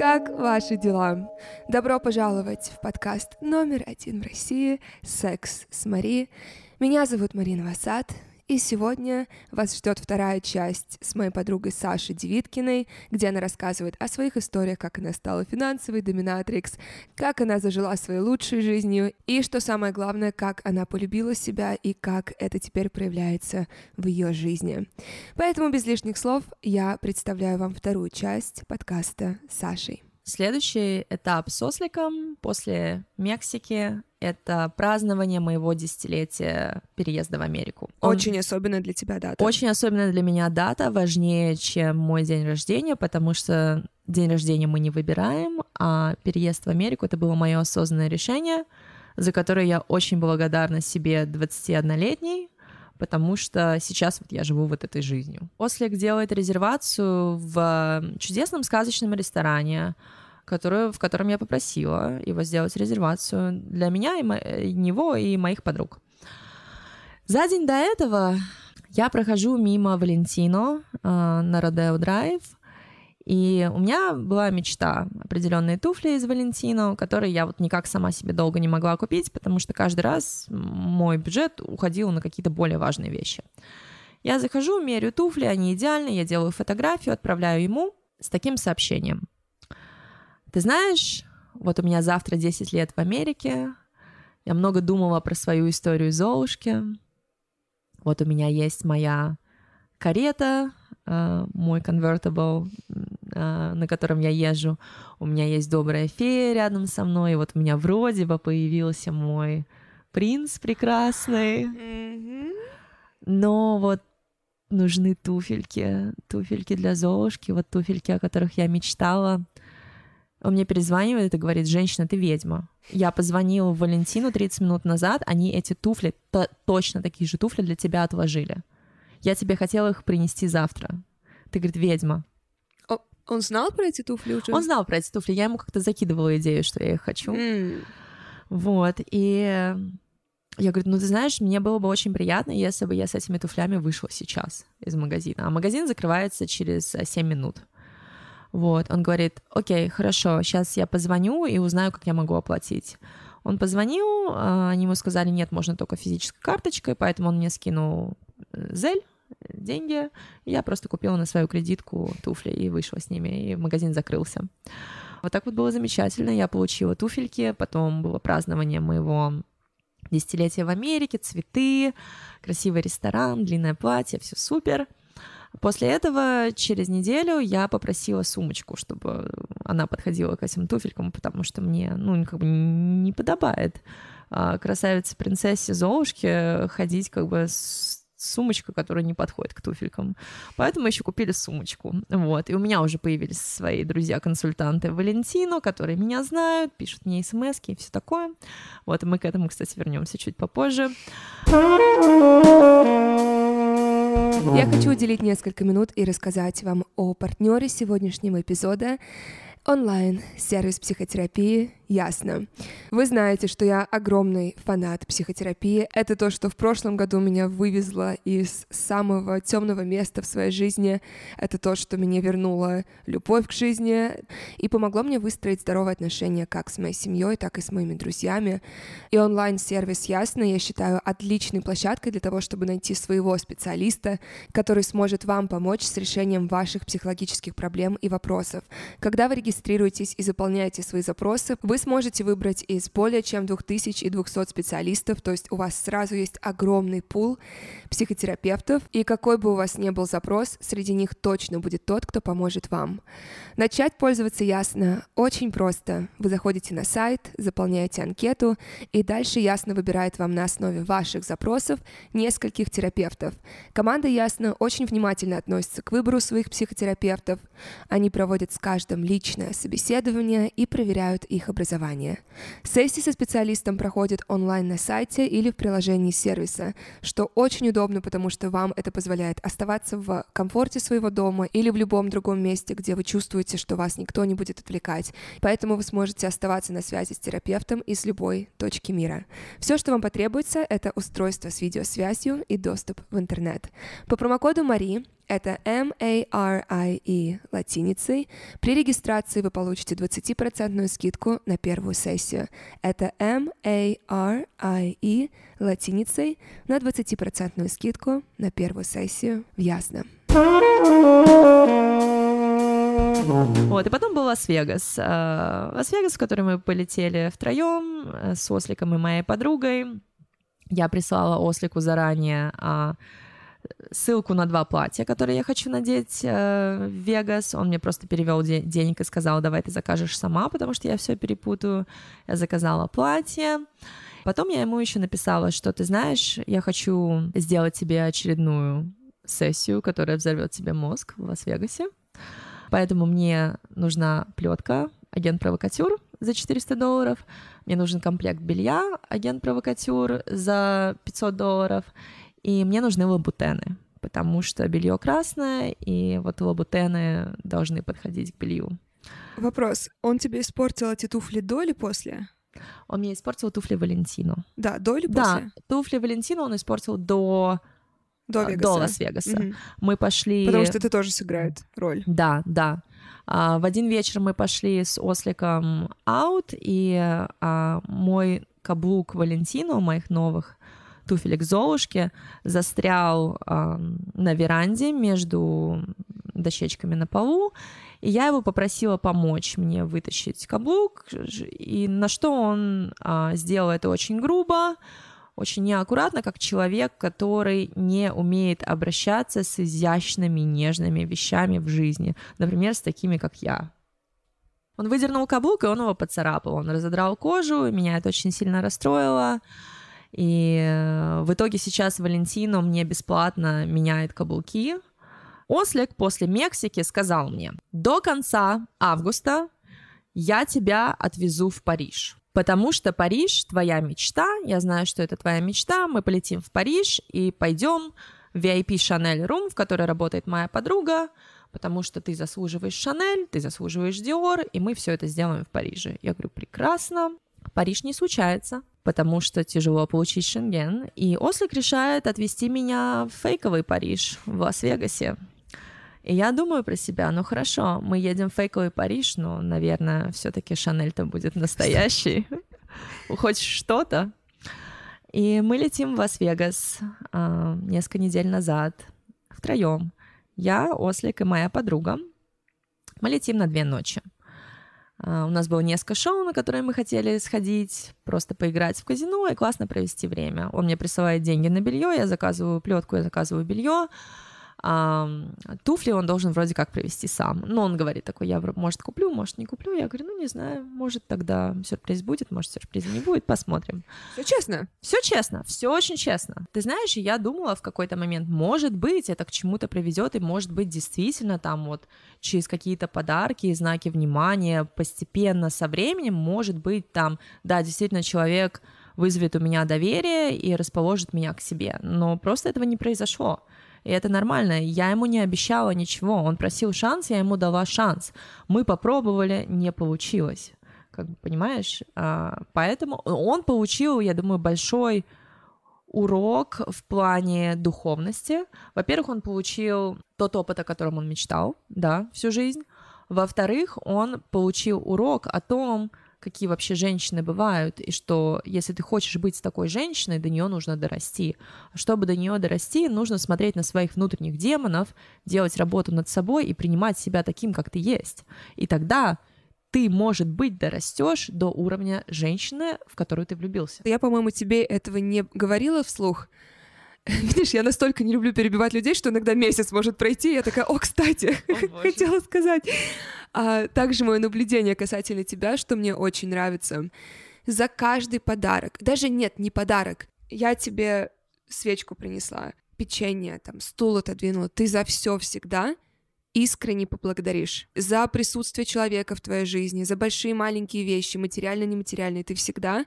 Как ваши дела? Добро пожаловать в подкаст номер один в России «Секс с Мари». Меня зовут Марина Васад, и сегодня вас ждет вторая часть с моей подругой Сашей Девиткиной, где она рассказывает о своих историях, как она стала финансовой доминатрикс, как она зажила своей лучшей жизнью, и, что самое главное, как она полюбила себя и как это теперь проявляется в ее жизни. Поэтому без лишних слов я представляю вам вторую часть подкаста с Сашей. Следующий этап с осликом после Мексики — это празднование моего десятилетия переезда в Америку. Он... Очень особенная для тебя дата. Очень особенная для меня дата, важнее, чем мой день рождения, потому что день рождения мы не выбираем, а переезд в Америку — это было мое осознанное решение, за которое я очень благодарна себе 21-летней, потому что сейчас вот я живу вот этой жизнью. Ослик делает резервацию в чудесном сказочном ресторане, которую, в котором я попросила его сделать резервацию для меня, и мо- него и моих подруг. За день до этого я прохожу мимо Валентино э, на Родео Драйв, и у меня была мечта определенные туфли из Валентино, которые я вот никак сама себе долго не могла купить, потому что каждый раз мой бюджет уходил на какие-то более важные вещи. Я захожу, меряю туфли, они идеальны, я делаю фотографию, отправляю ему с таким сообщением. Ты знаешь, вот у меня завтра 10 лет в Америке, я много думала про свою историю Золушки. Вот у меня есть моя карета, э, мой convertible, э, на котором я езжу. У меня есть добрая фея рядом со мной. И вот у меня вроде бы появился мой принц прекрасный. Но вот нужны туфельки, туфельки для Золушки, вот туфельки, о которых я мечтала. Он мне перезванивает и говорит, женщина, ты ведьма. Я позвонила в Валентину 30 минут назад, они эти туфли, то, точно такие же туфли для тебя отложили. Я тебе хотела их принести завтра. Ты, говорит, ведьма. О, он знал про эти туфли уже? Он знал про эти туфли, я ему как-то закидывала идею, что я их хочу. Mm. Вот, и я говорю, ну ты знаешь, мне было бы очень приятно, если бы я с этими туфлями вышла сейчас из магазина. А магазин закрывается через 7 минут. Вот, он говорит, окей, хорошо, сейчас я позвоню и узнаю, как я могу оплатить. Он позвонил, а, они ему сказали, нет, можно только физической карточкой, поэтому он мне скинул э, зель, деньги, и я просто купила на свою кредитку туфли и вышла с ними, и магазин закрылся. Вот так вот было замечательно, я получила туфельки, потом было празднование моего десятилетия в Америке, цветы, красивый ресторан, длинное платье, все супер — После этого через неделю я попросила сумочку, чтобы она подходила к этим туфелькам, потому что мне, ну, как бы не подобает а, красавице-принцессе Золушке ходить как бы с сумочка, которая не подходит к туфелькам. Поэтому еще купили сумочку. Вот. И у меня уже появились свои друзья-консультанты Валентино, которые меня знают, пишут мне смс и все такое. Вот, и мы к этому, кстати, вернемся чуть попозже. Я хочу уделить несколько минут и рассказать вам о партнере сегодняшнего эпизода онлайн-сервис психотерапии ясно. Вы знаете, что я огромный фанат психотерапии. Это то, что в прошлом году меня вывезло из самого темного места в своей жизни. Это то, что меня вернуло любовь к жизни и помогло мне выстроить здоровые отношения как с моей семьей, так и с моими друзьями. И онлайн-сервис Ясно я считаю отличной площадкой для того, чтобы найти своего специалиста, который сможет вам помочь с решением ваших психологических проблем и вопросов. Когда вы регистрируетесь и заполняете свои запросы, вы сможете выбрать из более чем 2200 специалистов, то есть у вас сразу есть огромный пул психотерапевтов, и какой бы у вас ни был запрос, среди них точно будет тот, кто поможет вам. Начать пользоваться ясно очень просто. Вы заходите на сайт, заполняете анкету, и дальше ясно выбирает вам на основе ваших запросов нескольких терапевтов. Команда ясно очень внимательно относится к выбору своих психотерапевтов. Они проводят с каждым личное собеседование и проверяют их образование образования. Сессии со специалистом проходят онлайн на сайте или в приложении сервиса, что очень удобно, потому что вам это позволяет оставаться в комфорте своего дома или в любом другом месте, где вы чувствуете, что вас никто не будет отвлекать. Поэтому вы сможете оставаться на связи с терапевтом из любой точки мира. Все, что вам потребуется, это устройство с видеосвязью и доступ в интернет. По промокоду Мари Это M-A-R-I-E латиницей. При регистрации вы получите 20% скидку на первую сессию. Это M-A-R-I-E латиницей на 20% скидку на первую сессию в Ясно. Вот, и потом был Лас-Вегас. А, Лас-Вегас, в который мы полетели втроем э, с Осликом и моей подругой. Я прислала Ослику заранее а, ссылку на два платья, которые я хочу надеть э, в Вегас. Он мне просто перевел де- денег и сказал, давай ты закажешь сама, потому что я все перепутаю. Я заказала платье. Потом я ему еще написала, что ты знаешь, я хочу сделать тебе очередную сессию, которая взорвет тебе мозг в Лас-Вегасе. Поэтому мне нужна плетка, агент-провокатюр за 400 долларов, мне нужен комплект белья, агент-провокатюр за 500 долларов, и мне нужны лабутены, потому что белье красное, и вот лабутены должны подходить к белью. Вопрос. Он тебе испортил эти туфли до или после? Он мне испортил туфли Валентину. Да, до или после? Да, туфли Валентину он испортил до до, а, Вегаса. до Лас-Вегаса. Угу. Мы пошли... Потому что это тоже сыграет роль. Да, да. А, в один вечер мы пошли с Осликом аут, и а, мой каблук Валентину, моих новых туфелек Золушки, застрял а, на веранде между дощечками на полу, и я его попросила помочь мне вытащить каблук, и на что он а, сделал это очень грубо, очень неаккуратно, как человек, который не умеет обращаться с изящными, нежными вещами в жизни, например, с такими, как я. Он выдернул каблук, и он его поцарапал. Он разодрал кожу, и меня это очень сильно расстроило. И э, в итоге сейчас Валентино мне бесплатно меняет каблуки. Ослик после Мексики сказал мне, до конца августа я тебя отвезу в Париж. Потому что Париж — твоя мечта, я знаю, что это твоя мечта, мы полетим в Париж и пойдем в VIP Chanel Room, в которой работает моя подруга, потому что ты заслуживаешь Шанель, ты заслуживаешь Диор, и мы все это сделаем в Париже. Я говорю, прекрасно. Париж не случается, потому что тяжело получить шенген, и Ослик решает отвезти меня в фейковый Париж в Лас-Вегасе. И я думаю про себя, ну хорошо, мы едем в фейковый Париж, но, наверное, все-таки Шанель-то будет настоящий. Хоть что-то. И мы летим в Лас-Вегас э, несколько недель назад втроем. Я, Ослик и моя подруга. Мы летим на две ночи. Uh, у нас было несколько шоу, на которые мы хотели сходить, просто поиграть в казино и классно провести время. Он мне присылает деньги на белье, я заказываю плетку, я заказываю белье а, туфли он должен вроде как привезти сам. Но он говорит такой, я, может, куплю, может, не куплю. Я говорю, ну, не знаю, может, тогда сюрприз будет, может, сюрприза не будет, посмотрим. Все честно? Все честно, все очень честно. Ты знаешь, я думала в какой-то момент, может быть, это к чему-то приведет, и может быть, действительно там вот через какие-то подарки и знаки внимания постепенно со временем, может быть, там, да, действительно, человек вызовет у меня доверие и расположит меня к себе. Но просто этого не произошло. И это нормально. Я ему не обещала ничего. Он просил шанс, я ему дала шанс. Мы попробовали, не получилось. Как бы, понимаешь? А, поэтому он получил, я думаю, большой урок в плане духовности. Во-первых, он получил тот опыт, о котором он мечтал, да, всю жизнь. Во-вторых, он получил урок о том, какие вообще женщины бывают, и что если ты хочешь быть такой женщиной, до нее нужно дорасти. А чтобы до нее дорасти, нужно смотреть на своих внутренних демонов, делать работу над собой и принимать себя таким, как ты есть. И тогда ты, может быть, дорастешь до уровня женщины, в которую ты влюбился. Я, по-моему, тебе этого не говорила вслух, Видишь, я настолько не люблю перебивать людей, что иногда месяц может пройти, я такая, о, кстати, о, хотела сказать. А, также мое наблюдение касательно тебя, что мне очень нравится. За каждый подарок, даже нет, не подарок, я тебе свечку принесла, печенье, там, стул отодвинула, ты за все всегда искренне поблагодаришь за присутствие человека в твоей жизни, за большие маленькие вещи, материально-нематериальные, ты всегда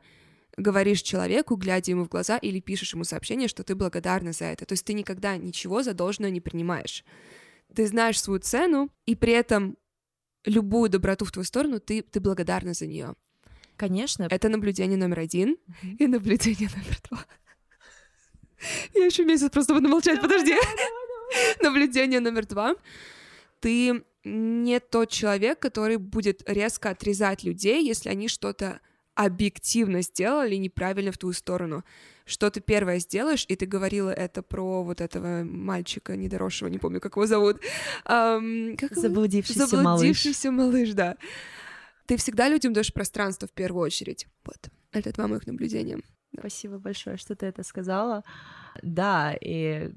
говоришь человеку, глядя ему в глаза, или пишешь ему сообщение, что ты благодарна за это. То есть ты никогда ничего за должное не принимаешь. Ты знаешь свою цену, и при этом любую доброту в твою сторону ты, ты благодарна за нее. Конечно. Это наблюдение номер один mm-hmm. и наблюдение номер два. Я еще месяц просто буду молчать, подожди. Наблюдение номер два. Ты не тот человек, который будет резко отрезать людей, если они что-то объективно сделали неправильно в твою сторону. Что ты первое сделаешь, и ты говорила это про вот этого мальчика недоросшего, не помню, как его зовут. Um, как заблудившийся, заблудившийся малыш. малыш, да. Ты всегда людям даешь пространство в первую очередь. Вот, это два моих наблюдения. Спасибо большое, что ты это сказала. Да, и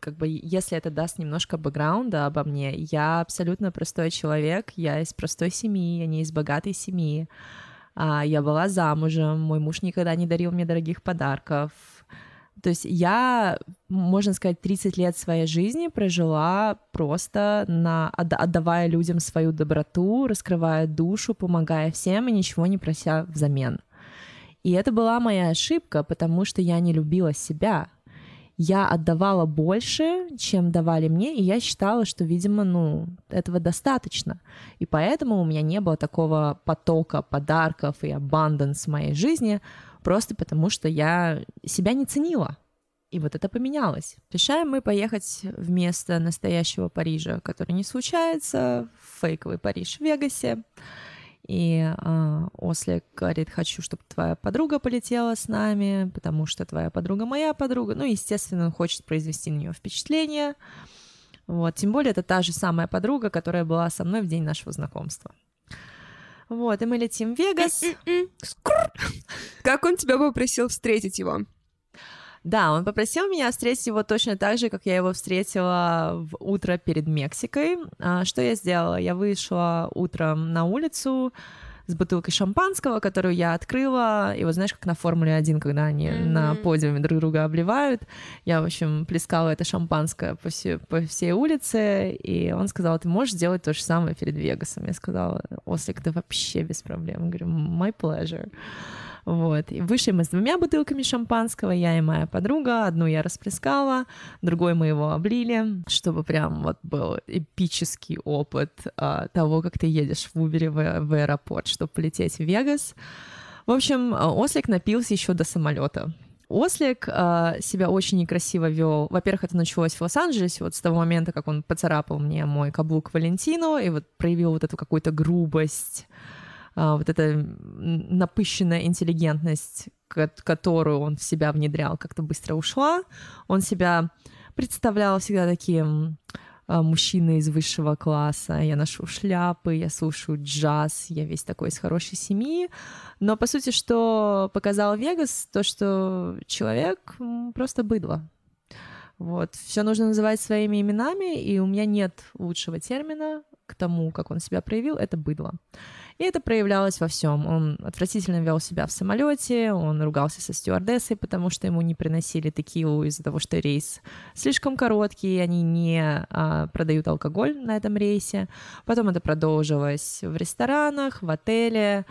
как бы если это даст немножко бэкграунда обо мне, я абсолютно простой человек, я из простой семьи, я не из богатой семьи. А, я была замужем, мой муж никогда не дарил мне дорогих подарков. То есть я, можно сказать, 30 лет своей жизни прожила просто на, отдавая людям свою доброту, раскрывая душу, помогая всем и ничего не прося взамен. И это была моя ошибка, потому что я не любила себя. Я отдавала больше, чем давали мне, и я считала, что, видимо, ну, этого достаточно. И поэтому у меня не было такого потока подарков и абандонс в моей жизни, просто потому что я себя не ценила. И вот это поменялось. Решаем мы поехать вместо настоящего Парижа, который не случается, фейковый Париж в Вегасе. И э, Ослик говорит, хочу, чтобы твоя подруга полетела с нами, потому что твоя подруга моя подруга. Ну, естественно, он хочет произвести на нее впечатление. Вот, тем более это та же самая подруга, которая была со мной в день нашего знакомства. Вот, и мы летим в Вегас. Как он тебя попросил встретить его? Да, он попросил меня встретить его точно так же, как я его встретила в утро перед Мексикой. А, что я сделала? Я вышла утром на улицу с бутылкой шампанского, которую я открыла, и вот знаешь, как на Формуле 1, когда они mm-hmm. на подиуме друг друга обливают, я, в общем, плескала это шампанское по, все, по всей улице, и он сказал, ты можешь сделать то же самое перед Вегасом? Я сказала, Ослик, да вообще без проблем. Я говорю, my pleasure. Вот. И вышли мы с двумя бутылками шампанского, я и моя подруга. Одну я расплескала, другой мы его облили, чтобы прям вот был эпический опыт а, того, как ты едешь в Убере в, в аэропорт, чтобы полететь в Вегас. В общем, Ослик напился еще до самолета. Ослик э, себя очень некрасиво вел. Во-первых, это началось в Лос-Анджелесе, вот с того момента, как он поцарапал мне мой каблук Валентину и вот проявил вот эту какую-то грубость, вот эта напыщенная интеллигентность, которую он в себя внедрял, как-то быстро ушла. Он себя представлял всегда таким а, мужчиной из высшего класса, я ношу шляпы, я слушаю джаз, я весь такой из хорошей семьи. Но, по сути, что показал Вегас, то, что человек просто быдло. Вот. Все нужно называть своими именами, и у меня нет лучшего термина к тому, как он себя проявил, это быдло. И это проявлялось во всем. Он отвратительно вел себя в самолете, он ругался со стюардессой, потому что ему не приносили текилу из-за того, что рейс слишком короткий, они не а, продают алкоголь на этом рейсе. Потом это продолжилось в ресторанах, в отеле,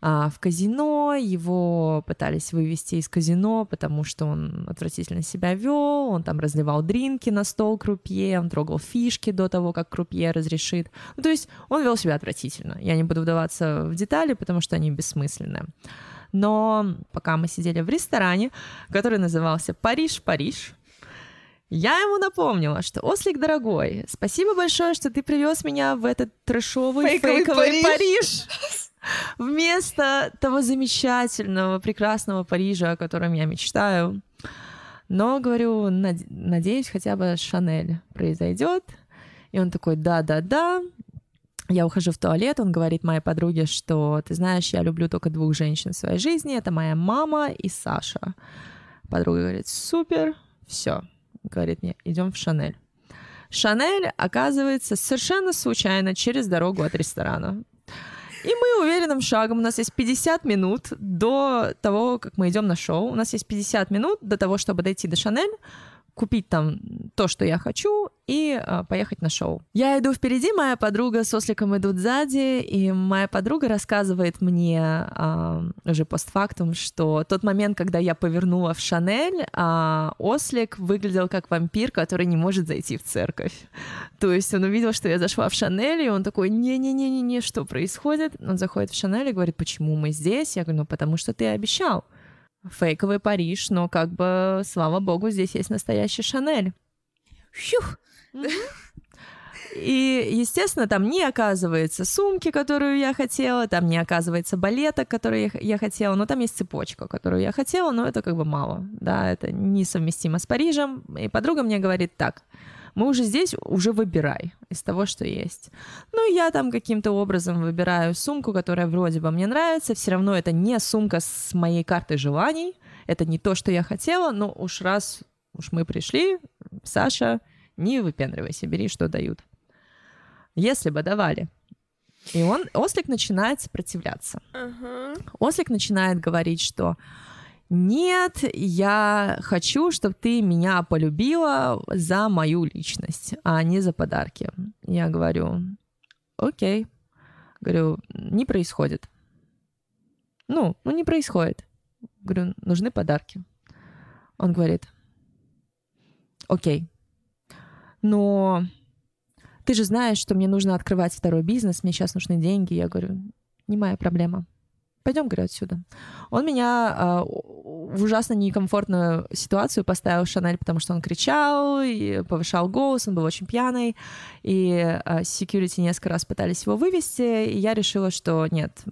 а, в казино, его пытались вывести из казино, потому что он отвратительно себя вел, он там разливал дринки на стол крупье, он трогал фишки до того, как крупье разрешит. Ну, то есть он вел себя отвратительно. Я не буду вдаваться в детали, потому что они бессмысленные. Но пока мы сидели в ресторане, который назывался «Париж, Париж», я ему напомнила, что Ослик дорогой, спасибо большое, что ты привез меня в этот трэшовый фейковый, фейковый Париж. Париж. вместо того замечательного, прекрасного Парижа, о котором я мечтаю. Но, говорю, надеюсь, хотя бы Шанель произойдет. И он такой, да-да-да. Я ухожу в туалет, он говорит моей подруге, что, ты знаешь, я люблю только двух женщин в своей жизни, это моя мама и Саша. Подруга говорит, супер, все, говорит мне, идем в Шанель. Шанель оказывается совершенно случайно через дорогу от ресторана. И мы уверенным шагом, у нас есть 50 минут до того, как мы идем на шоу, у нас есть 50 минут до того, чтобы дойти до Шанель, купить там то, что я хочу, и э, поехать на шоу. Я иду впереди, моя подруга с осликом идут сзади, и моя подруга рассказывает мне э, уже постфактум, что тот момент, когда я повернула в Шанель, э, ослик выглядел как вампир, который не может зайти в церковь. То есть он увидел, что я зашла в Шанель, и он такой, не-не-не-не, что происходит? Он заходит в Шанель и говорит, почему мы здесь? Я говорю, ну потому что ты обещал фейковый Париж, но как бы, слава богу, здесь есть настоящий Шанель. Фух. И, естественно, там не оказывается сумки, которую я хотела, там не оказывается балеток, которые я хотела, но там есть цепочка, которую я хотела, но это как бы мало, да, это несовместимо с Парижем. И подруга мне говорит так, мы уже здесь, уже выбирай из того, что есть. Ну, я там каким-то образом выбираю сумку, которая вроде бы мне нравится, все равно это не сумка с моей картой желаний, это не то, что я хотела, но уж раз уж мы пришли, Саша, не выпендривайся, бери, что дают. Если бы давали. И он, Ослик начинает сопротивляться. Uh-huh. Ослик начинает говорить, что нет, я хочу, чтобы ты меня полюбила за мою личность, а не за подарки. Я говорю, окей. Говорю, не происходит. Ну, ну не происходит. Говорю, нужны подарки. Он говорит, окей. Но ты же знаешь, что мне нужно открывать второй бизнес, мне сейчас нужны деньги. Я говорю, не моя проблема пойдем, говорю, отсюда. Он меня э, в ужасно некомфортную ситуацию поставил Шанель, потому что он кричал и повышал голос, он был очень пьяный, и э, security несколько раз пытались его вывести, и я решила, что нет,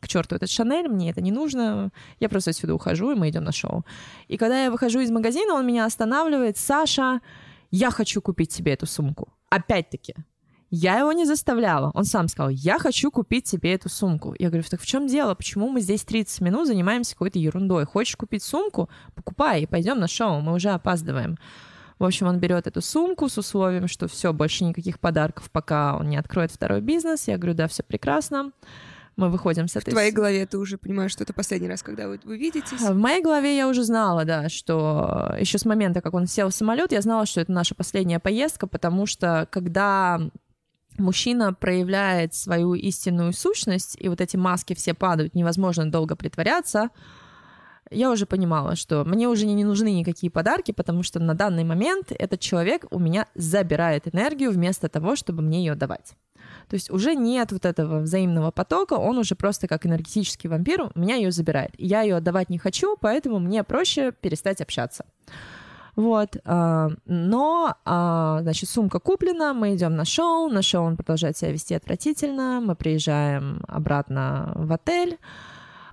к черту этот Шанель, мне это не нужно, я просто отсюда ухожу, и мы идем на шоу. И когда я выхожу из магазина, он меня останавливает, Саша, я хочу купить себе эту сумку. Опять-таки, я его не заставляла. Он сам сказал, я хочу купить тебе эту сумку. Я говорю, так в чем дело? Почему мы здесь 30 минут занимаемся какой-то ерундой? Хочешь купить сумку? Покупай и пойдем на шоу, мы уже опаздываем. В общем, он берет эту сумку с условием, что все, больше никаких подарков, пока он не откроет второй бизнес. Я говорю, да, все прекрасно. Мы выходим с этой... В твоей голове ты уже понимаешь, что это последний раз, когда вы, вы видитесь? В моей голове я уже знала, да, что еще с момента, как он сел в самолет, я знала, что это наша последняя поездка, потому что когда мужчина проявляет свою истинную сущность, и вот эти маски все падают, невозможно долго притворяться, я уже понимала, что мне уже не нужны никакие подарки, потому что на данный момент этот человек у меня забирает энергию вместо того, чтобы мне ее давать. То есть уже нет вот этого взаимного потока, он уже просто как энергетический вампир у меня ее забирает. Я ее отдавать не хочу, поэтому мне проще перестать общаться. Вот, а, но, а, значит, сумка куплена, мы идем на шоу, на шоу он продолжает себя вести отвратительно, мы приезжаем обратно в отель,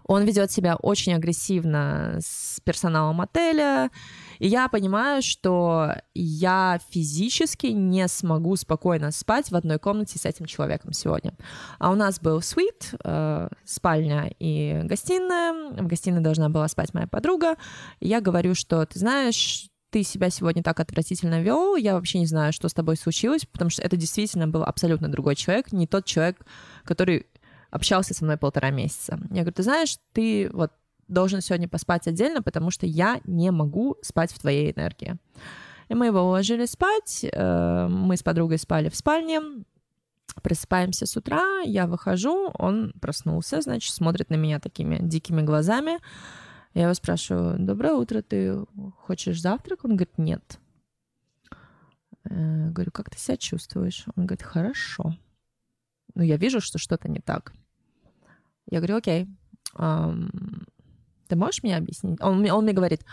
он ведет себя очень агрессивно с персоналом отеля, и я понимаю, что я физически не смогу спокойно спать в одной комнате с этим человеком сегодня. А у нас был свит, э, спальня и гостиная. В гостиной должна была спать моя подруга. И я говорю, что ты знаешь, ты себя сегодня так отвратительно вел, я вообще не знаю, что с тобой случилось, потому что это действительно был абсолютно другой человек, не тот человек, который общался со мной полтора месяца. Я говорю, ты знаешь, ты вот должен сегодня поспать отдельно, потому что я не могу спать в твоей энергии. И мы его уложили спать, э, мы с подругой спали в спальне, просыпаемся с утра, я выхожу, он проснулся, значит, смотрит на меня такими дикими глазами, я его спрашиваю, доброе утро, ты хочешь завтрак? Он говорит, нет. Я говорю, как ты себя чувствуешь? Он говорит, хорошо. Ну, я вижу, что что-то не так. Я говорю, окей, эм, ты можешь мне объяснить? Он, он мне говорит,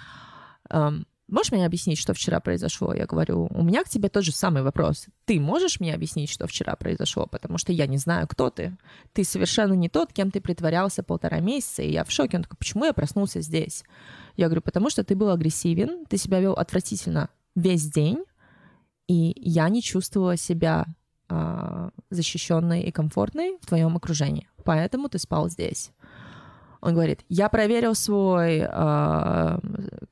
эм, Можешь мне объяснить, что вчера произошло? Я говорю, у меня к тебе тот же самый вопрос. Ты можешь мне объяснить, что вчера произошло? Потому что я не знаю, кто ты. Ты совершенно не тот, кем ты притворялся полтора месяца, и я в шоке. Он такой, почему я проснулся здесь? Я говорю, потому что ты был агрессивен, ты себя вел отвратительно весь день, и я не чувствовала себя э, защищенной и комфортной в твоем окружении. Поэтому ты спал здесь. Он говорит, я проверил свой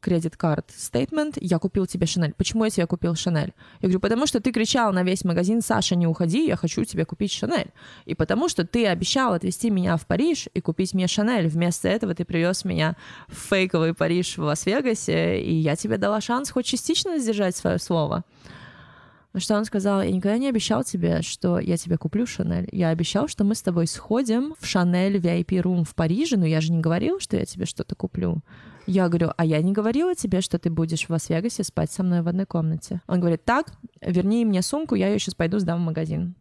кредит-карт uh, statement, я купил тебе Шанель. Почему я тебе купил Шанель? Я говорю, потому что ты кричал на весь магазин, Саша, не уходи, я хочу тебе купить Шанель. И потому что ты обещал отвезти меня в Париж и купить мне Шанель. Вместо этого ты привез меня в фейковый Париж в Лас-Вегасе, и я тебе дала шанс хоть частично сдержать свое слово. Что он сказал, я никогда не обещал тебе, что я тебе куплю Шанель. Я обещал, что мы с тобой сходим в Шанель VIP Room в Париже, но я же не говорил, что я тебе что-то куплю. Я говорю, а я не говорила тебе, что ты будешь в Лас-Вегасе спать со мной в одной комнате. Он говорит, так, верни мне сумку, я ее сейчас пойду сдам в магазин.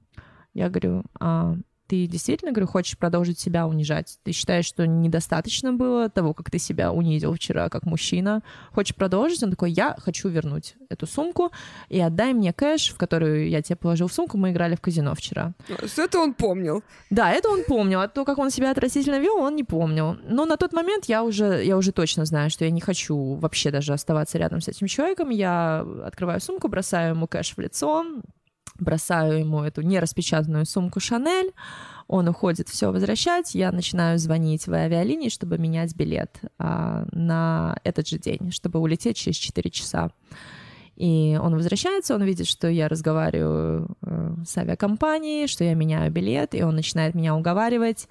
Я говорю, а ты действительно, говорю, хочешь продолжить себя унижать? Ты считаешь, что недостаточно было того, как ты себя унизил вчера как мужчина? Хочешь продолжить? Он такой, я хочу вернуть эту сумку и отдай мне кэш, в которую я тебе положил в сумку, мы играли в казино вчера. Это он помнил. Да, это он помнил, а то, как он себя отвратительно вел, он не помнил. Но на тот момент я уже, я уже точно знаю, что я не хочу вообще даже оставаться рядом с этим человеком. Я открываю сумку, бросаю ему кэш в лицо, бросаю ему эту нераспечатанную сумку Шанель, он уходит все возвращать, я начинаю звонить в авиалинии, чтобы менять билет а, на этот же день, чтобы улететь через 4 часа. И он возвращается, он видит, что я разговариваю э, с авиакомпанией, что я меняю билет, и он начинает меня уговаривать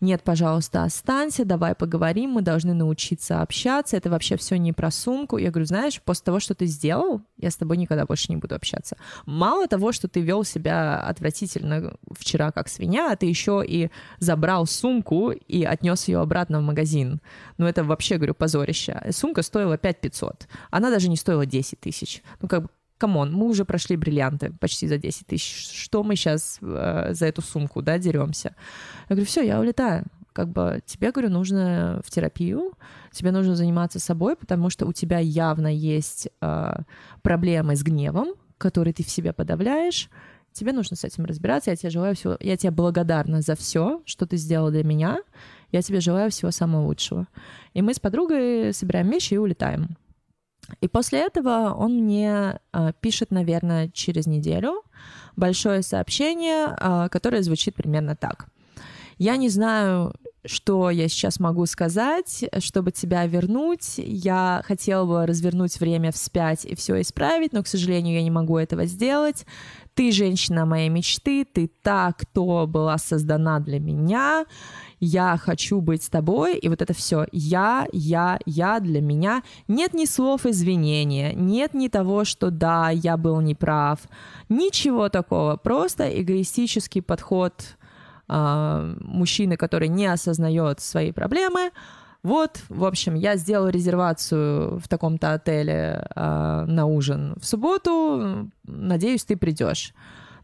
нет, пожалуйста, останься, давай поговорим, мы должны научиться общаться, это вообще все не про сумку. Я говорю, знаешь, после того, что ты сделал, я с тобой никогда больше не буду общаться. Мало того, что ты вел себя отвратительно вчера как свинья, а ты еще и забрал сумку и отнес ее обратно в магазин. Ну, это вообще, говорю, позорище. Сумка стоила 5 500. Она даже не стоила 10 тысяч. Ну, как бы come on, мы уже прошли бриллианты почти за 10 тысяч. Что мы сейчас э, за эту сумку, да, деремся? Я говорю, все, я улетаю. Как бы тебе, говорю, нужно в терапию, тебе нужно заниматься собой, потому что у тебя явно есть э, проблемы с гневом, которые ты в себе подавляешь. Тебе нужно с этим разбираться. Я тебе желаю всего, я тебе благодарна за все, что ты сделал для меня. Я тебе желаю всего самого лучшего. И мы с подругой собираем вещи и улетаем. И после этого он мне э, пишет, наверное, через неделю большое сообщение, э, которое звучит примерно так. Я не знаю, что я сейчас могу сказать, чтобы тебя вернуть. Я хотела бы развернуть время вспять и все исправить, но, к сожалению, я не могу этого сделать. Ты женщина моей мечты, ты та, кто была создана для меня я хочу быть с тобой, и вот это все я, я, я для меня. Нет ни слов извинения, нет ни того, что да, я был неправ, ничего такого, просто эгоистический подход э, мужчины, который не осознает свои проблемы. Вот, в общем, я сделал резервацию в таком-то отеле э, на ужин в субботу. Надеюсь, ты придешь.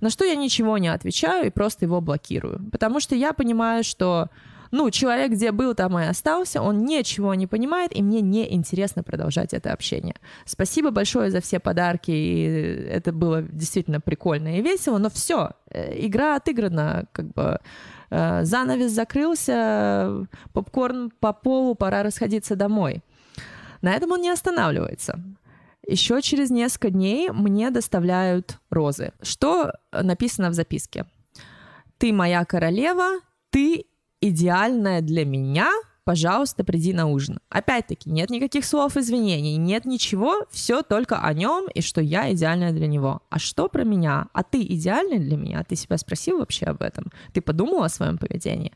На что я ничего не отвечаю и просто его блокирую. Потому что я понимаю, что ну, человек, где был, там и остался, он ничего не понимает, и мне не интересно продолжать это общение. Спасибо большое за все подарки, и это было действительно прикольно и весело, но все, э, игра отыграна, как бы э, занавес закрылся, попкорн по полу, пора расходиться домой. На этом он не останавливается. Еще через несколько дней мне доставляют розы. Что написано в записке? Ты моя королева, ты идеальная для меня, пожалуйста, приди на ужин. Опять-таки, нет никаких слов извинений, нет ничего, все только о нем и что я идеальная для него. А что про меня? А ты идеальный для меня? Ты себя спросил вообще об этом? Ты подумал о своем поведении?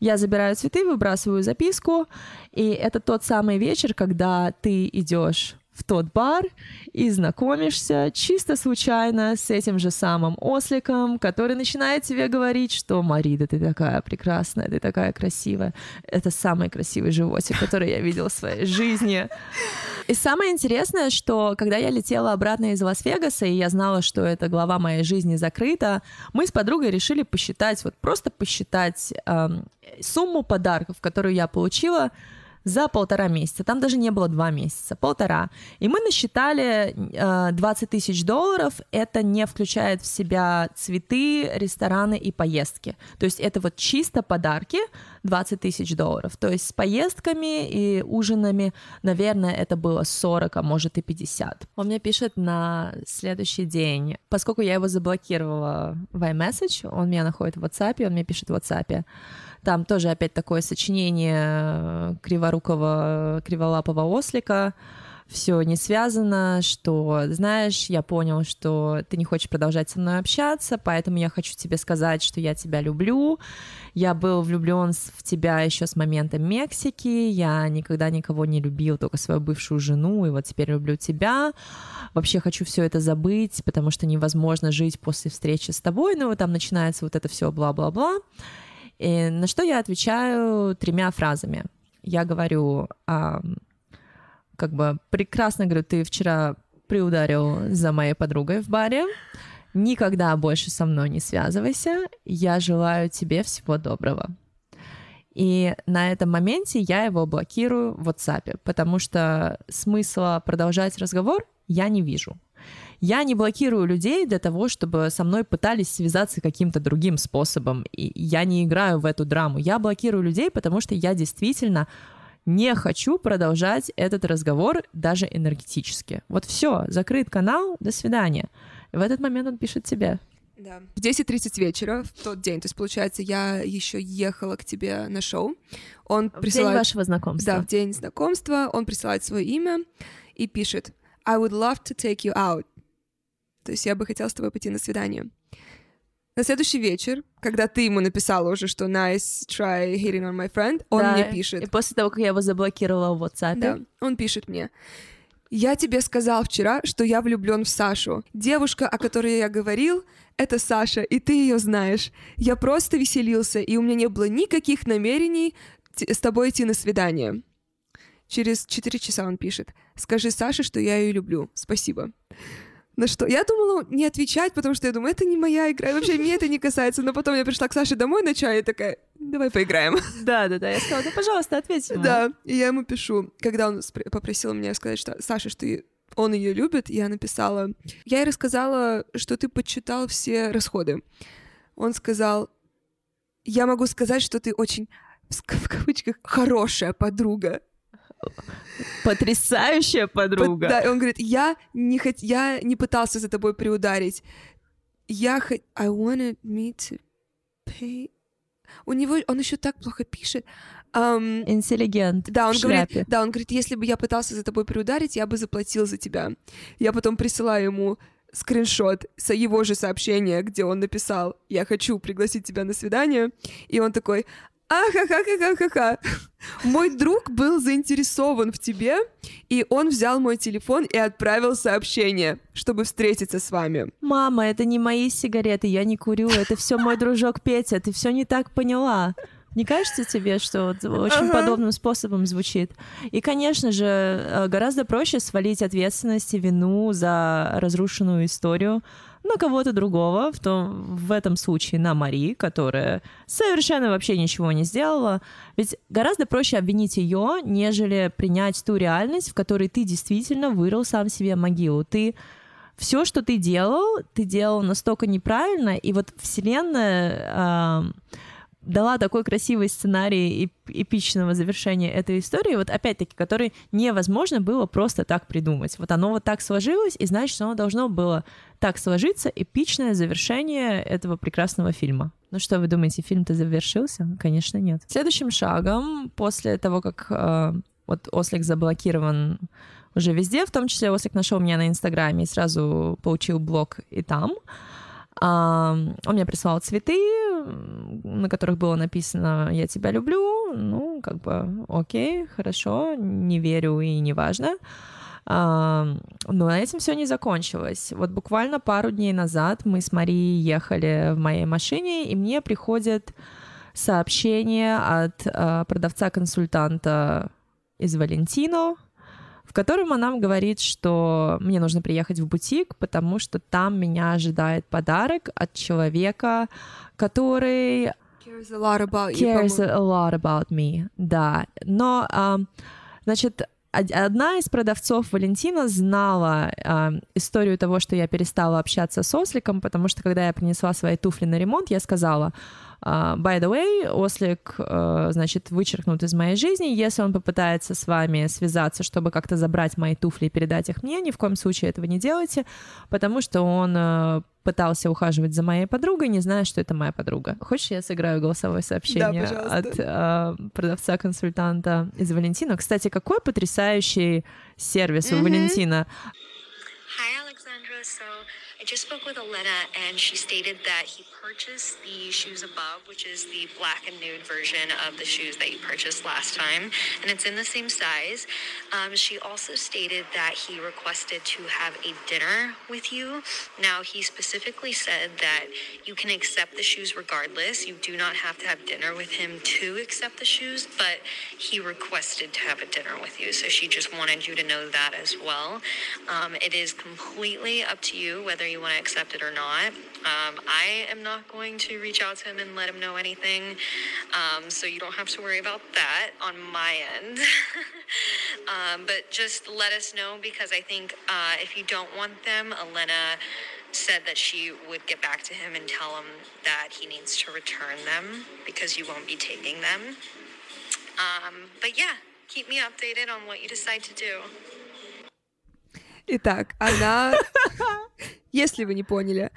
Я забираю цветы, выбрасываю записку, и это тот самый вечер, когда ты идешь в тот бар и знакомишься чисто случайно с этим же самым осликом, который начинает тебе говорить, что «Марида, ты такая прекрасная, ты такая красивая». Это самый красивый животик, который я видела в своей жизни. И самое интересное, что когда я летела обратно из Лас-Вегаса, и я знала, что эта глава моей жизни закрыта, мы с подругой решили посчитать, вот просто посчитать эм, сумму подарков, которую я получила за полтора месяца. Там даже не было два месяца, полтора. И мы насчитали э, 20 тысяч долларов. Это не включает в себя цветы, рестораны и поездки. То есть это вот чисто подарки 20 тысяч долларов. То есть с поездками и ужинами, наверное, это было 40, а может и 50. Он мне пишет на следующий день. Поскольку я его заблокировала в iMessage, он меня находит в WhatsApp, он мне пишет в WhatsApp. Там тоже опять такое сочинение э, криворукого, криволапого ослика, все не связано, что, знаешь, я понял, что ты не хочешь продолжать со мной общаться, поэтому я хочу тебе сказать, что я тебя люблю. Я был влюблен в тебя еще с момента Мексики, я никогда никого не любил, только свою бывшую жену, и вот теперь люблю тебя. Вообще хочу все это забыть, потому что невозможно жить после встречи с тобой, ну, там начинается вот это все бла-бла-бла. И на что я отвечаю тремя фразами. Я говорю, а, как бы прекрасно, говорю, ты вчера приударил за моей подругой в баре. никогда больше со мной не связывайся, я желаю тебе всего доброго. И на этом моменте я его блокирую в WhatsApp, потому что смысла продолжать разговор я не вижу. Я не блокирую людей для того, чтобы со мной пытались связаться каким-то другим способом. И я не играю в эту драму. Я блокирую людей, потому что я действительно не хочу продолжать этот разговор даже энергетически. Вот все, закрыт канал, до свидания. В этот момент он пишет тебе. Да. В 10.30 вечера, в тот день, то есть, получается, я еще ехала к тебе на шоу. Он в присылает... день вашего знакомства. Да, в день знакомства он присылает свое имя и пишет «I would love to take you out». То есть я бы хотела с тобой пойти на свидание. На следующий вечер, когда ты ему написала уже, что nice try hitting on my friend, он Да, мне пишет. И после того, как я его заблокировала в WhatsApp, Да, он пишет мне. Я тебе сказал вчера, что я влюблен в Сашу. Девушка, о которой я говорил, это Саша, и ты ее знаешь. Я просто веселился, и у меня не было никаких намерений с тобой идти на свидание. Через 4 часа он пишет. Скажи Саше, что я ее люблю. Спасибо. На что? Я думала не отвечать, потому что я думаю, это не моя игра, и вообще меня это не касается. Но потом я пришла к Саше домой на чай и такая, давай поиграем. да, да, да, я сказала, ну, пожалуйста, ответь ему. Да, и я ему пишу, когда он попросил меня сказать, что Саша, что он ее любит, я написала, я ей рассказала, что ты подсчитал все расходы. Он сказал, я могу сказать, что ты очень в кавычках хорошая подруга. Потрясающая Под- подруга. Да, и он говорит, я не хот... я не пытался за тобой приударить. Я хот... I wanted me to pay. У него он еще так плохо пишет. Ам, Интеллигент. Да, он говорит, да, он говорит, если бы я пытался за тобой приударить, я бы заплатил за тебя. Я потом присылаю ему скриншот с его же сообщения, где он написал, я хочу пригласить тебя на свидание, и он такой, ахахахахаха, мой друг был заинтересован в тебе, и он взял мой телефон и отправил сообщение, чтобы встретиться с вами. Мама, это не мои сигареты, я не курю, это все мой дружок Петя, ты все не так поняла. Не кажется тебе, что вот очень Ага. подобным способом звучит? И, конечно же, э, гораздо проще свалить ответственность и вину за разрушенную историю на кого-то другого, в, том, в этом случае на Мари, которая совершенно вообще ничего не сделала. Ведь гораздо проще обвинить ее, нежели принять ту реальность, в которой ты действительно вырыл сам себе могилу. Ты все, что ты делал, ты делал настолько неправильно, и вот Вселенная ам, дала такой красивый сценарий эп- эпичного завершения этой истории, вот опять-таки, который невозможно было просто так придумать. Вот оно вот так сложилось, и значит, оно должно было так сложиться, эпичное завершение этого прекрасного фильма. Ну что, вы думаете, фильм-то завершился? Конечно, нет. Следующим шагом, после того, как э, вот Ослик заблокирован уже везде, в том числе Ослик нашел меня на Инстаграме и сразу получил блог и там. Он мне прислал цветы, на которых было написано «Я тебя люблю». Ну, как бы, окей, хорошо, не верю и не важно. Но на этом все не закончилось. Вот буквально пару дней назад мы с Марией ехали в моей машине, и мне приходит сообщение от а, продавца-консультанта из Валентино, в котором она говорит, что мне нужно приехать в бутик, потому что там меня ожидает подарок от человека, который Cares a lot about you, cares a lot about me. Да, но, ам, значит, од- одна из продавцов Валентина знала ам, историю того, что я перестала общаться с Осликом, потому что когда я принесла свои туфли на ремонт, я сказала, а, by the way, Ослик, э, значит, вычеркнут из моей жизни. Если он попытается с вами связаться, чтобы как-то забрать мои туфли и передать их мне, ни в коем случае этого не делайте, потому что он э, пытался ухаживать за моей подругой, не зная, что это моя подруга. Хочешь, я сыграю голосовое сообщение пожалуйста. от э, продавца-консультанта из Валентина? Кстати, какой потрясающий сервис у Мгм. Валентина. Hi, Alexandra. So I just spoke with Elena, and she stated that he purchased the shoes above, which is the black and nude version of the shoes that you purchased last time, and it's in the same size. Um, she also stated that he requested to have a dinner with you. Now, he specifically said that you can accept the shoes regardless. You do not have to have dinner with him to accept the shoes, but he requested to have a dinner with you. So she just wanted you to know that as well. Um, it is completely up to you whether you want to accept it or not. Um, I am not going to reach out to him and let him know anything, um, so you don't have to worry about that on my end. um, but just let us know because I think uh, if you don't want them, Elena said that she would get back to him and tell him that he needs to return them because you won't be taking them. Um, but yeah, keep me updated on what you decide to do. Итак, она, если вы не поняли,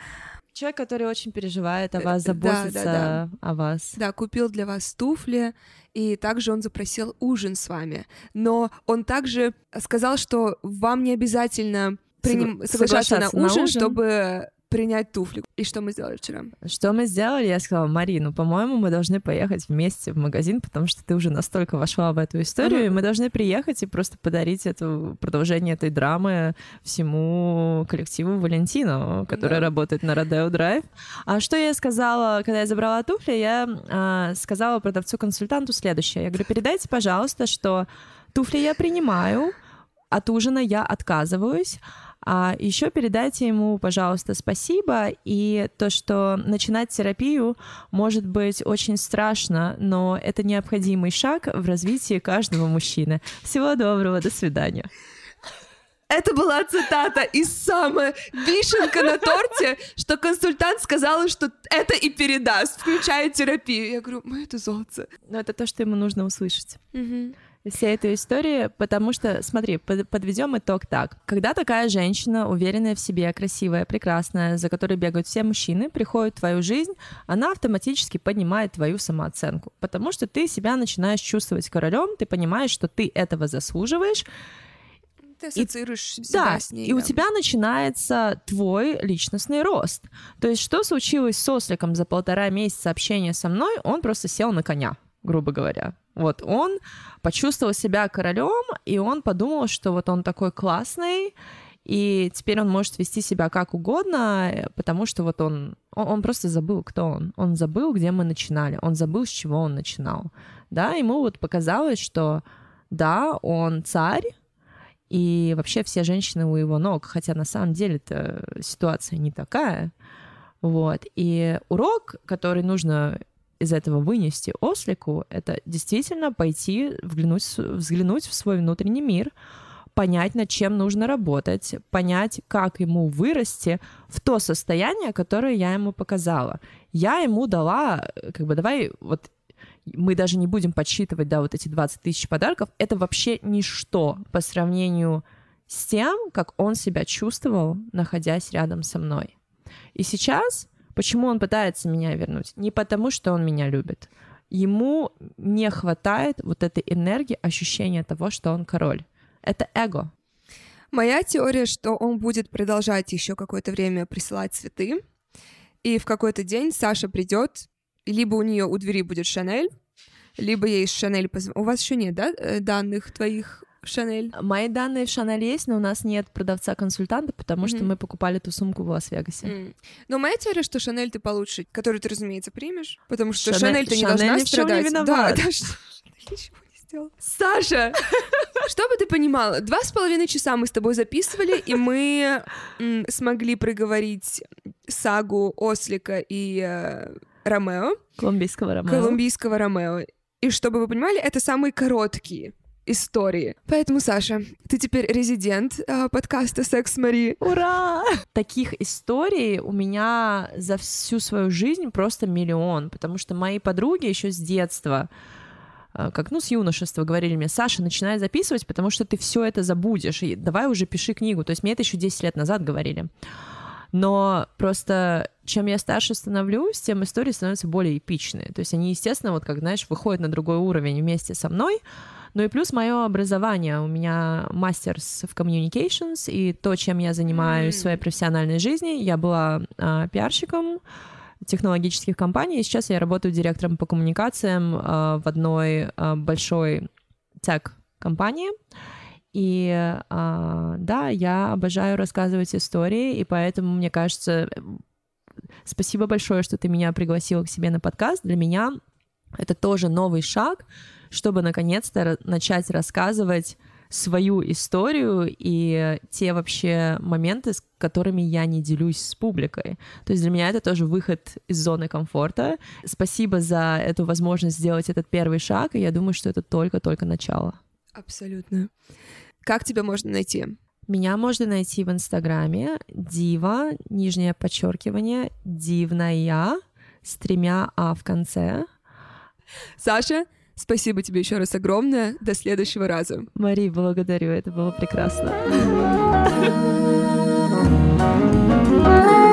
Человек, который очень переживает о Э, вас, заботится да, да. о вас. да, купил для вас туфли, и также он запросил ужин с вами. Но он также сказал, что вам не обязательно приним- Согла- соглашаться на ужин. чтобы принять туфли. И что мы сделали вчера? Что мы сделали? Я сказала, Мари, ну, по-моему, мы должны поехать вместе в магазин, потому что ты уже настолько вошла в эту историю, Ага. и мы должны приехать и просто подарить это продолжение этой драмы всему коллективу Валентину, который Да. работает на Родео Драйв. А что я сказала, когда я забрала туфли? Я а, сказала продавцу-консультанту следующее. Я говорю, передайте, пожалуйста, что туфли я принимаю, от ужина я отказываюсь. А еще передайте ему, пожалуйста, спасибо. И то, что начинать терапию может быть очень страшно, но это необходимый шаг в развитии каждого мужчины. Всего доброго, до свидания. Это была цитата из самой вишенка на торте, что консультант сказала, что это и передаст, включая терапию. Я говорю, мы это золото. Но это то, что ему нужно услышать. из всей этой истории, потому что, смотри, под- подведем итог так. Когда такая женщина, уверенная в себе, красивая, прекрасная, за которой бегают все мужчины, приходит в твою жизнь, она автоматически поднимает твою самооценку, потому что ты себя начинаешь чувствовать королем, ты понимаешь, что ты этого заслуживаешь, Ты ассоциируешь себя да, с ней. и у да. тебя начинается твой личностный рост. То есть, что случилось с Осликом за полтора месяца общения со мной? Он просто сел на коня, грубо говоря. Вот он почувствовал себя королем, и он подумал, что вот он такой классный, и теперь он может вести себя как угодно, потому что вот он, он, он просто забыл, кто он. Он забыл, где мы начинали, он забыл, с чего он начинал. Да, ему вот показалось, что да, он царь, и вообще все женщины у его ног, хотя на самом деле-то ситуация не такая. Вот. И урок, который нужно из этого вынести ослику, это действительно пойти взглянуть, взглянуть в свой внутренний мир, понять, над чем нужно работать, понять, как ему вырасти в то состояние, которое я ему показала. Я ему дала, как бы, давай вот мы даже не будем подсчитывать, да, вот эти 20 тысяч подарков, это вообще ничто по сравнению с тем, как он себя чувствовал, находясь рядом со мной. И сейчас, почему он пытается меня вернуть? Не потому, что он меня любит. Ему не хватает вот этой энергии, ощущения того, что он король. Это эго. Моя теория, что он будет продолжать еще какое-то время присылать цветы, и в какой-то день Саша придет, либо у нее у двери будет Шанель, либо ей Шанель позв... У вас еще нет, да, э, данных твоих в Шанель? Мои данные в Шанель есть, но у нас нет продавца-консультанта, потому что Мгм. мы покупали эту сумку в Лас-Вегасе. М. Но моя теория, что Шанель ты получше, которую ты, разумеется, примешь, потому что Шанель- Шанель ты не Шанель должна ни чём не страдать. виноват. Да, да, что- ничего сделала. Саша, чтобы ты понимала, два с половиной часа мы с тобой записывали, и мы м, смогли проговорить сагу Ослика и э, Ромео, Колумбийского романа. колумбийского Ромео. И чтобы вы понимали, это самые короткие истории. Поэтому, Саша, ты теперь резидент э, подкаста «Секс Мари». Ура! Таких историй у меня за всю свою жизнь просто миллион, потому что мои подруги еще с детства э, как, ну, с юношества говорили мне, Саша, начинай записывать, потому что ты все это забудешь, и давай уже пиши книгу. То есть мне это еще 10 лет назад говорили. Но просто чем я старше становлюсь, тем истории становятся более эпичные. То есть они, естественно, вот как, знаешь, выходят на другой уровень вместе со мной. Ну и плюс мое образование. У меня мастерс в communications, и то, чем я занимаюсь в своей профессиональной жизни, я была а, пиарщиком технологических компаний, и сейчас я работаю директором по коммуникациям а, в одной а, большой тег-компании. И а, да, я обожаю рассказывать истории, и поэтому, мне кажется, спасибо большое, что ты меня пригласила к себе на подкаст. Для меня это тоже новый шаг, чтобы наконец-то начать рассказывать свою историю и те вообще моменты, с которыми я не делюсь с публикой. То есть для меня это тоже выход из зоны комфорта. Спасибо за эту возможность сделать этот первый шаг, и я думаю, что это только-только начало. Абсолютно. Как тебя можно найти? Меня можно найти в Инстаграме дива, нижнее подчеркивание, дивная, с тремя А в конце. Саша, спасибо тебе еще раз огромное. До следующего раза. Мари, благодарю, это было прекрасно.